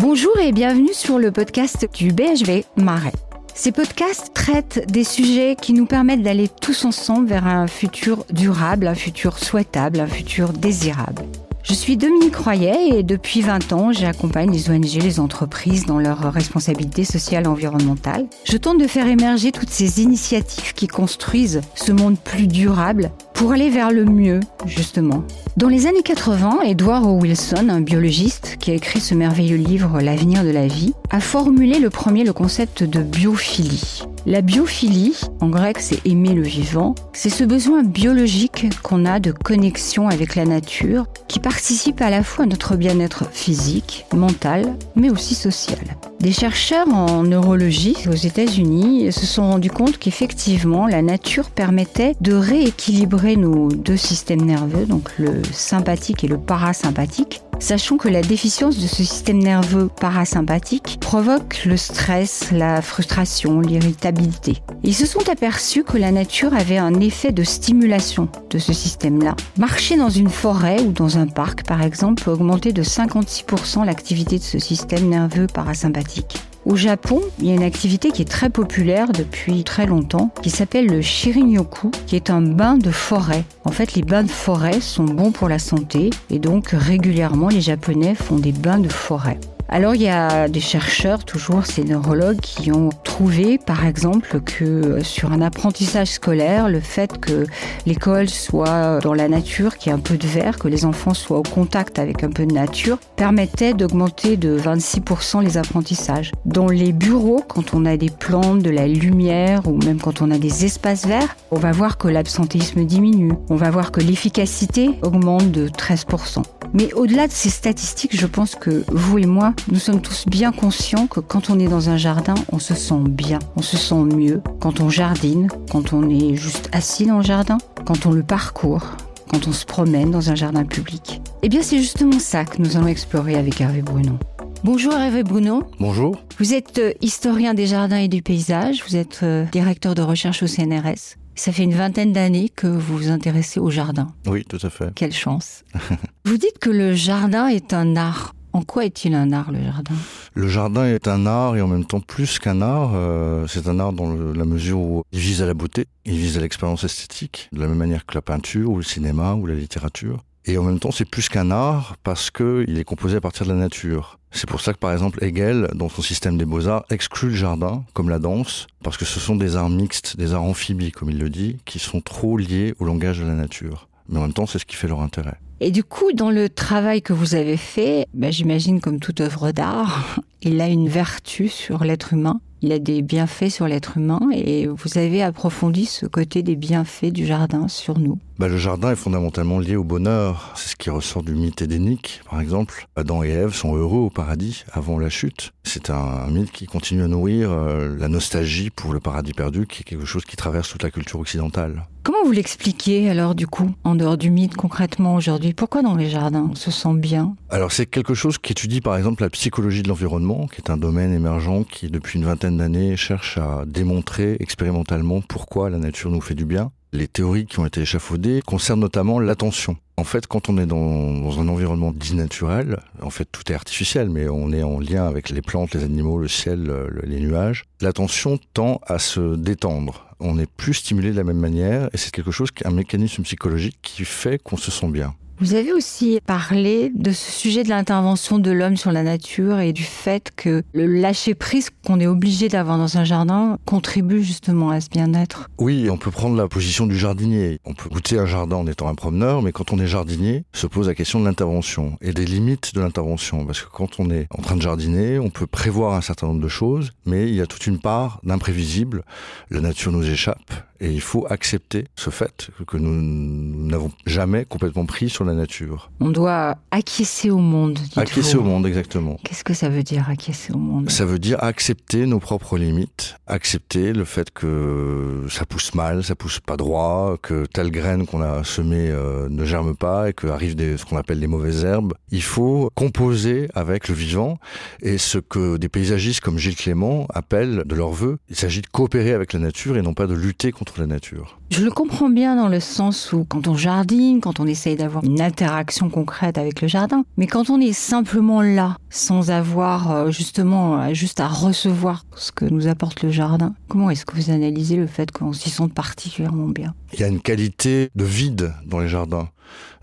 Bonjour et bienvenue sur le podcast du BHV Marais. Ces podcasts traitent des sujets qui nous permettent d'aller tous ensemble vers un futur durable, un futur souhaitable, un futur désirable. Je suis Dominique Royer et depuis 20 ans, j'accompagne les ONG, les entreprises dans leurs responsabilités sociales et environnementales. Je tente de faire émerger toutes ces initiatives qui construisent ce monde plus durable pour aller vers le mieux, justement. Dans les années 80, Edward O. Wilson, un biologiste qui a écrit ce merveilleux livre L'avenir de la vie, a formulé le premier le concept de biophilie. La biophilie, en grec c'est aimer le vivant, c'est ce besoin biologique qu'on a de connexion avec la nature qui participe à la fois à notre bien-être physique, mental, mais aussi social. Des chercheurs en neurologie aux États-Unis se sont rendus compte qu'effectivement la nature permettait de rééquilibrer nos deux systèmes nerveux, donc le sympathique et le parasympathique, Sachons que la déficience de ce système nerveux parasympathique provoque le stress, la frustration, l'irritabilité. Ils se sont aperçus que la nature avait un effet de stimulation de ce système-là. Marcher dans une forêt ou dans un parc, par exemple, peut augmenter de 56% l'activité de ce système nerveux parasympathique. Au Japon, il y a une activité qui est très populaire depuis très longtemps, qui s'appelle le Shirin-yoku, qui est un bain de forêt. En fait, les bains de forêt sont bons pour la santé et donc régulièrement les Japonais font des bains de forêt. Alors il y a des chercheurs, toujours ces neurologues, qui ont trouvé par exemple que sur un apprentissage scolaire, le fait que l'école soit dans la nature, qu'il y ait un peu de verre, que les enfants soient au contact avec un peu de nature, permettait d'augmenter de 26% les apprentissages. Dans les bureaux, quand on a des plantes, de la lumière ou même quand on a des espaces verts, on va voir que l'absentéisme diminue, on va voir que l'efficacité augmente de 13%. Mais au-delà de ces statistiques, je pense que vous et moi, nous sommes tous bien conscients que quand on est dans un jardin, on se sent bien, on se sent mieux. Quand on jardine, quand on est juste assis dans le jardin, quand on le parcourt, quand on se promène dans un jardin public. Eh bien, c'est justement ça que nous allons explorer avec Hervé Bruno. Bonjour Hervé Bruno. Bonjour. Vous êtes euh, historien des jardins et du paysage, vous êtes euh, directeur de recherche au CNRS. Ça fait une vingtaine d'années que vous vous intéressez au jardin. Oui, tout à fait. Quelle chance. vous dites que le jardin est un art. En quoi est-il un art, le jardin? Le jardin est un art et en même temps plus qu'un art. Euh, c'est un art dans la mesure où il vise à la beauté, il vise à l'expérience esthétique, de la même manière que la peinture ou le cinéma ou la littérature. Et en même temps, c'est plus qu'un art parce qu'il est composé à partir de la nature. C'est pour ça que, par exemple, Hegel, dans son système des beaux-arts, exclut le jardin, comme la danse, parce que ce sont des arts mixtes, des arts amphibies, comme il le dit, qui sont trop liés au langage de la nature. Mais en même temps, c'est ce qui fait leur intérêt. Et du coup, dans le travail que vous avez fait, ben, j'imagine comme toute œuvre d'art, il a une vertu sur l'être humain il a des bienfaits sur l'être humain et vous avez approfondi ce côté des bienfaits du jardin sur nous. Bah, le jardin est fondamentalement lié au bonheur. C'est ce qui ressort du mythe édénique, par exemple. Adam et Ève sont heureux au paradis avant la chute. C'est un, mythe qui continue à nourrir euh, la nostalgie pour le paradis perdu, qui est quelque chose qui traverse toute la culture occidentale. Comment vous l'expliquez alors du coup, en dehors du mythe concrètement aujourd'hui? Pourquoi dans les jardins on se sent bien? Alors c'est quelque chose qui étudie par exemple la psychologie de l'environnement, qui est un domaine émergent qui depuis une vingtaine d'années cherche à démontrer expérimentalement pourquoi la nature nous fait du bien. Les théories qui ont été échafaudées concernent notamment l'attention. En fait, quand on est dans, un environnement dit naturel, en fait tout est artificiel, mais on est en lien avec les plantes, les animaux, le ciel, les nuages, l'attention tend à se détendre. On n'est plus stimulé de la même manière et c'est quelque chose, un mécanisme psychologique qui fait qu'on se sent bien. Vous avez aussi parlé de ce sujet de l'intervention de l'homme sur la nature et du fait que le lâcher-prise qu'on est obligé d'avoir dans un jardin contribue justement à ce bien-être. Oui, on peut prendre la position du jardinier. On peut goûter un jardin en étant un promeneur, mais quand on est jardinier, se pose la question de l'intervention et des limites de l'intervention. Parce que quand on est en train de jardiner, on peut prévoir un certain nombre de choses, mais il y a toute une part d'imprévisible. La nature nous échappe et il faut accepter ce fait que nous n'avons jamais complètement pris sur la nature. On doit acquiescer au monde. Acquiescer au monde, exactement. Qu'est-ce que ça veut dire, acquiescer au monde? Ça veut dire accepter nos propres limites, accepter le fait que ça pousse mal, ça pousse pas droit, que telle graine qu'on a semée euh, ne germe pas et qu'arrivent ce qu'on appelle les mauvaises herbes. Il faut composer avec le vivant et ce que des paysagistes comme Gilles Clément appellent de leur vœu, il s'agit de coopérer avec la nature et non pas de lutter contre la nature. Je le comprends bien dans le sens où quand on jardine, quand on essaye d'avoir une une interaction concrète avec le jardin. Mais quand on est simplement là, sans avoir euh, justement juste à recevoir ce que nous apporte le jardin, comment est-ce que vous analysez le fait qu'on s'y sente particulièrement bien? Il y a une qualité de vide dans les jardins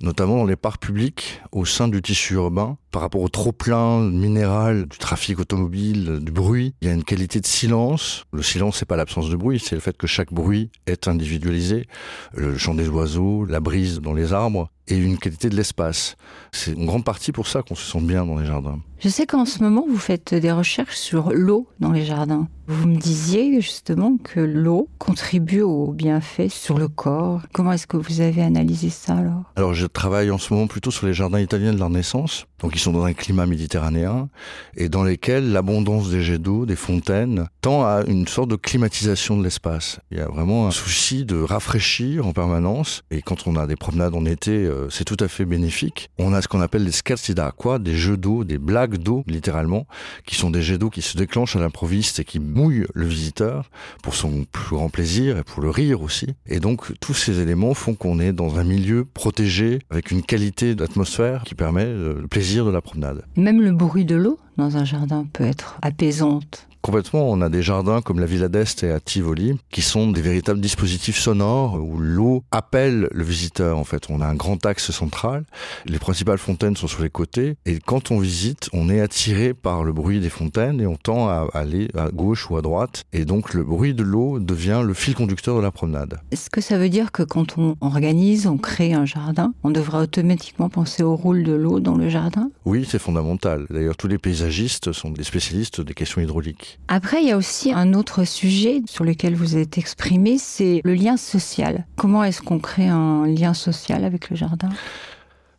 notamment dans les parcs publics au sein du tissu urbain par rapport au trop-plein minéral du trafic automobile, du bruit. Il y a une qualité de silence. Le silence, c'est pas l'absence de bruit, c'est le fait que chaque bruit est individualisé. Le chant des oiseaux, la brise dans les arbres et une qualité de l'espace. C'est une grande partie pour ça qu'on se sent bien dans les jardins. Je sais qu'en ce moment, vous faites des recherches sur l'eau dans les jardins. Vous me disiez justement que l'eau contribue aux bienfaits sur le corps. Comment est-ce que vous avez analysé ça alors? Alors je travaille en ce moment plutôt sur les jardins italiens de la Renaissance. Donc ils sont dans un climat méditerranéen et dans lesquels l'abondance des jets d'eau, des fontaines, tend à une sorte de climatisation de l'espace. Il y a vraiment un souci de rafraîchir en permanence et quand on a des promenades en été, euh, c'est tout à fait bénéfique. On a ce qu'on appelle des scherzi d'acqua, des jeux d'eau, des blagues d'eau littéralement, qui sont des jets d'eau qui se déclenchent à l'improviste et qui mouillent le visiteur pour son plus grand plaisir et pour le rire aussi. Et donc tous ces éléments font qu'on est dans un milieu protégé avec une qualité d'atmosphère qui permet euh, le plaisir de la promenade. Même le bruit de l'eau dans un jardin peut être apaisante. Complètement, on a des jardins comme la Villa d'Est et à Tivoli qui sont des véritables dispositifs sonores où l'eau appelle le visiteur en fait. On a un grand axe central, les principales fontaines sont sur les côtés et quand on visite, on est attiré par le bruit des fontaines et on tend à aller à gauche ou à droite et donc le bruit de l'eau devient le fil conducteur de la promenade. Est-ce que ça veut dire que quand on organise, on crée un jardin, on devrait automatiquement penser au rôle de l'eau dans le jardin? Oui, c'est fondamental. D'ailleurs, tous les sont des spécialistes des questions hydrauliques. Après, il y a aussi un autre sujet sur lequel vous êtes exprimé, c'est le lien social. Comment est-ce qu'on crée un lien social avec le jardin?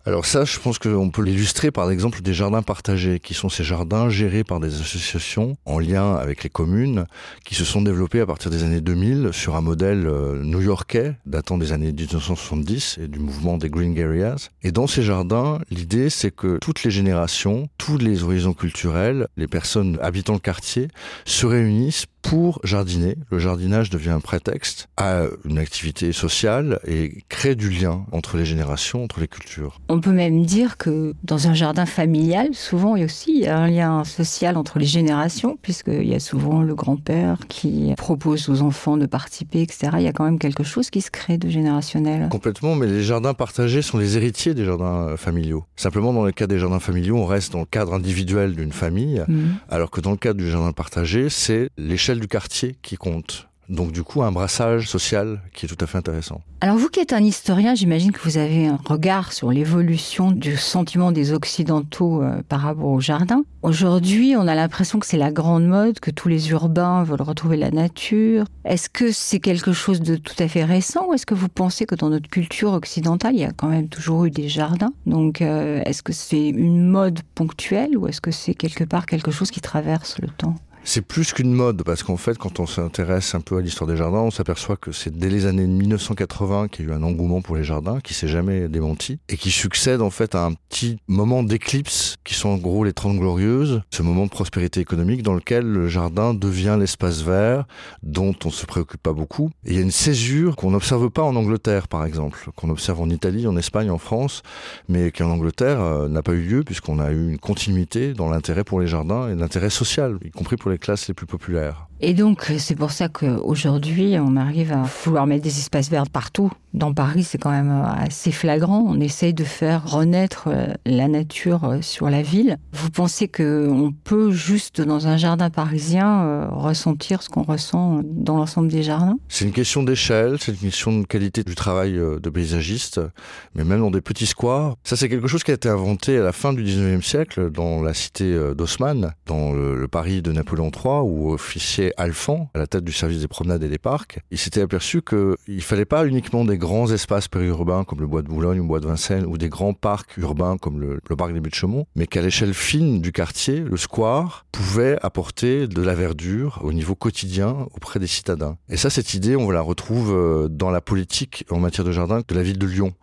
Alors ça, je pense qu'on peut l'illustrer par l'exemple des jardins partagés, qui sont ces jardins gérés par des associations en lien avec les communes, qui se sont développés à partir des années 2000 sur un modèle euh, new-yorkais datant des années 1970 et du mouvement des Green Areas. Et dans ces jardins, l'idée c'est que toutes les générations, tous les horizons culturels, les personnes habitant le quartier se réunissent pour jardiner. Le jardinage devient un prétexte à une activité sociale et crée du lien entre les générations, entre les cultures. On peut même dire que dans un jardin familial, souvent il y a aussi un lien social entre les générations, puisqu'il y a souvent le grand-père qui propose aux enfants de participer, etc. Il y a quand même quelque chose qui se crée de générationnel. Complètement, mais les jardins partagés sont les héritiers des jardins euh, familiaux. Simplement, dans le cas des jardins familiaux, on reste dans le cadre individuel d'une famille, mmh. alors que dans le cadre du jardin partagé, c'est l'échelle du quartier qui compte. Donc du coup, un brassage social qui est tout à fait intéressant. Alors vous qui êtes un historien, j'imagine que vous avez un regard sur l'évolution du sentiment des Occidentaux euh, par rapport au jardin. Aujourd'hui, on a l'impression que c'est la grande mode, que tous les urbains veulent retrouver la nature. Est-ce que c'est quelque chose de tout à fait récent ou est-ce que vous pensez que dans notre culture occidentale, il y a quand même toujours eu des jardins? Donc euh, est-ce que c'est une mode ponctuelle ou est-ce que c'est quelque part quelque chose qui traverse le temps? C'est plus qu'une mode, parce qu'en fait, quand on s'intéresse un peu à l'histoire des jardins, on s'aperçoit que c'est dès les années 1980 qu'il y a eu un engouement pour les jardins, qui s'est jamais démenti, et qui succède en fait à un petit moment d'éclipse, qui sont en gros les Trente Glorieuses, ce moment de prospérité économique dans lequel le jardin devient l'espace vert, dont on se préoccupe pas beaucoup. Il y a une césure qu'on n'observe pas en Angleterre, par exemple, qu'on observe en Italie, en Espagne, en France, mais qui en Angleterre euh, n'a pas eu lieu, puisqu'on a eu une continuité dans l'intérêt pour les jardins et l'intérêt social, y compris pour les classes les plus populaires. Et donc, c'est pour ça qu'aujourd'hui, on arrive à vouloir mettre des espaces verts partout. Dans Paris, c'est quand même assez flagrant. On essaye de faire renaître euh, la nature euh, sur la ville. Vous pensez qu'on peut juste, dans un jardin parisien, euh, ressentir ce qu'on ressent dans l'ensemble des jardins? C'est une question d'échelle, c'est une question de qualité du travail de paysagiste, mais même dans des petits squares. Ça, c'est quelque chose qui a été inventé à la fin du 19e siècle dans la cité d'Haussmann, dans le Paris de Napoléon III, où officiait Alphand, à la tête du service des promenades et des parcs, il s'était aperçu qu'il ne fallait pas uniquement des grands espaces périurbains comme le bois de Boulogne ou le bois de Vincennes ou des grands parcs urbains comme le, parc des Buttes-Chaumont, mais qu'à l'échelle fine du quartier, le square pouvait apporter de la verdure au niveau quotidien auprès des citadins. Et ça, cette idée, on la retrouve euh, dans la politique en matière de jardin de la ville de Lyon.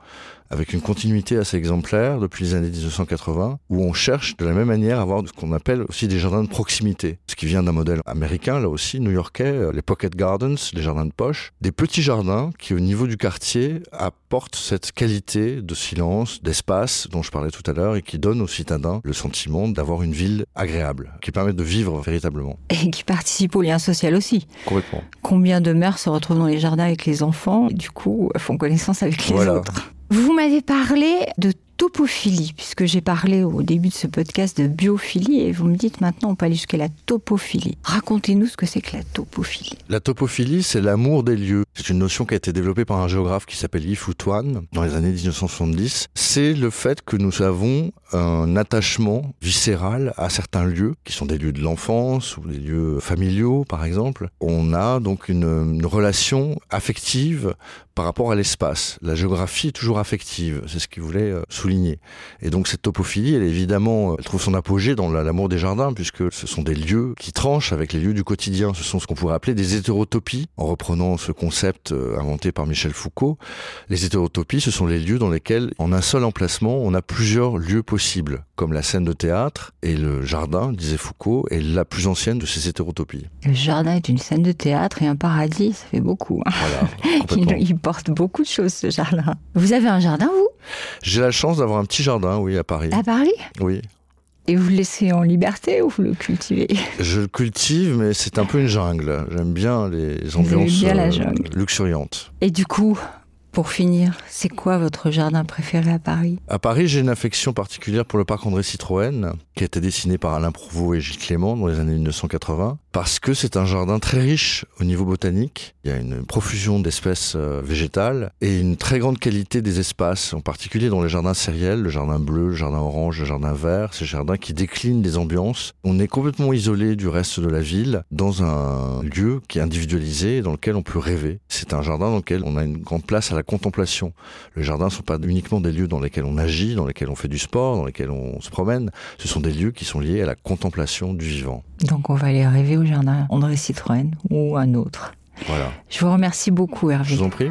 Avec une continuité assez exemplaire depuis les années 1980, où on cherche de la même manière à avoir ce qu'on appelle aussi des jardins de proximité, ce qui vient d'un modèle américain, là aussi, new-yorkais, euh, les pocket gardens, les jardins de poche, des petits jardins qui, au niveau du quartier, apportent cette qualité de silence, d'espace dont je parlais tout à l'heure et qui donnent aux citadins le sentiment d'avoir une ville agréable, qui permet de vivre véritablement. Et qui participe au lien social aussi. Complètement. Combien de mères se retrouvent dans les jardins avec les enfants et du coup font connaissance avec les Voilà. autres? Vous m'avez parlé de topophilie, puisque j'ai parlé au début de ce podcast de biophilie, et vous me dites maintenant on peut aller jusqu'à la topophilie. Racontez-nous ce que c'est que la topophilie. La topophilie, c'est l'amour des lieux. C'est une notion qui a été développée par un géographe qui s'appelle Yi Futuan dans les années 1970. C'est le fait que nous avons un attachement viscéral à certains lieux, qui sont des lieux de l'enfance ou des lieux familiaux, par exemple. On a donc une relation affective par rapport à l'espace. La géographie est toujours affective, c'est ce qu'il voulait euh, souligner. Et donc cette topophilie, elle évidemment, euh, elle trouve son apogée dans la- l'amour des jardins, puisque ce sont des lieux qui tranchent avec les lieux du quotidien. Ce sont ce qu'on pourrait appeler des hétérotopies, en reprenant ce concept euh, inventé par Michel Foucault. Les hétérotopies, ce sont les lieux dans lesquels, en un seul emplacement, on a plusieurs lieux possibles, comme la scène de théâtre, et le jardin, disait Foucault, est la plus ancienne de ces hétérotopies. Le jardin est une scène de théâtre et un paradis, ça fait beaucoup. hein. Voilà, Il, complètement. il porte beaucoup de choses ce jardin. Vous avez un jardin, vous? J'ai la chance d'avoir un petit jardin, oui, à Paris. À Paris? Oui. Et vous le laissez en liberté ou vous le cultivez? Je le cultive, mais c'est un peu une jungle. J'aime bien les ambiances bien la euh, jungle. luxuriantes. Et du coup, pour finir, c'est quoi votre jardin préféré à Paris? À Paris, j'ai une affection particulière pour le parc André Citroën, qui a été dessiné par Alain Prouveau et Gilles Clément dans les années 1980, parce que c'est un jardin très riche au niveau botanique. Il y a une profusion d'espèces euh, végétales et une très grande qualité des espaces, en particulier dans les jardins sériels, le jardin bleu, le jardin orange, le jardin vert, ces jardins qui déclinent des ambiances. On est complètement isolé du reste de la ville, dans un lieu qui est individualisé et dans lequel on peut rêver. C'est un jardin dans lequel on a une grande place à la contemplation. Les jardins ne sont pas uniquement des lieux dans lesquels on agit, dans lesquels on fait du sport, dans lesquels on se promène. Ce sont des lieux qui sont liés à la contemplation du vivant. Donc on va aller rêver au jardin André Citroën ou un autre. Voilà. Je vous remercie beaucoup Je Hervé. vous en prie.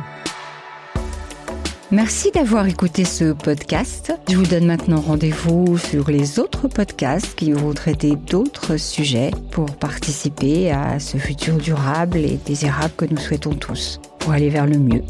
Merci d'avoir écouté ce podcast. Je vous donne maintenant rendez-vous sur les autres podcasts qui vont traiter d'autres sujets pour participer à ce futur durable et désirable que nous souhaitons tous, pour aller vers le mieux.